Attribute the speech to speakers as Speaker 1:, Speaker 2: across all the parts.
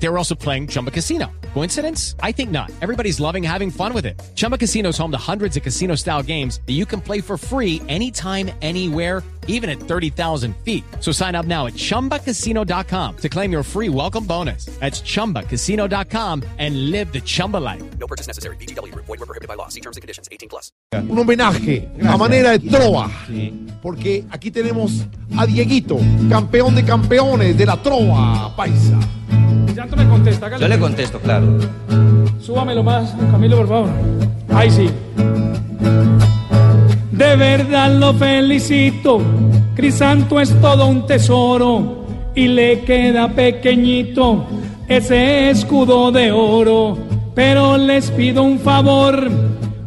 Speaker 1: They were also playing Chumba Casino. Coincidence? I think not. Everybody's loving having fun with it. Chumba Casino is home to hundreds of casino style games that you can play for free anytime, anywhere, even at 30,000 feet. So sign up now at chumbacasino.com to claim your free welcome bonus. That's chumbacasino.com and live the Chumba life.
Speaker 2: No purchase necessary. BGW. Void were prohibited by law. See terms and conditions. 18 plus.
Speaker 3: un homenaje a manera de trova. Porque aquí tenemos a Dieguito, campeón de campeones de la trova paisa.
Speaker 4: Santo me contesta, hágale.
Speaker 5: Yo le contesto, claro.
Speaker 4: Súbamelo más, Camilo, por favor. Ahí sí. De verdad lo felicito. Crisanto es todo un tesoro. Y le queda pequeñito ese escudo de oro. Pero les pido un favor.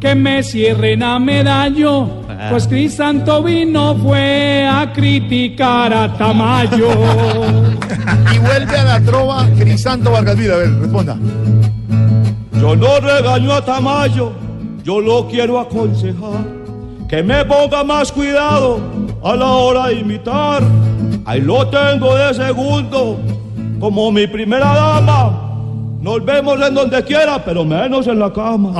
Speaker 4: Que me cierren a medallo. Pues Crisanto vino fue a criticar a Tamayo.
Speaker 3: Y vuelve a la trova Crisanto Vargas Vida. A ver, responda.
Speaker 6: Yo no regaño a Tamayo, yo lo quiero aconsejar. Que me ponga más cuidado a la hora de imitar. Ahí lo tengo de segundo, como mi primera dama. Nos vemos en donde quiera, pero menos en la cama.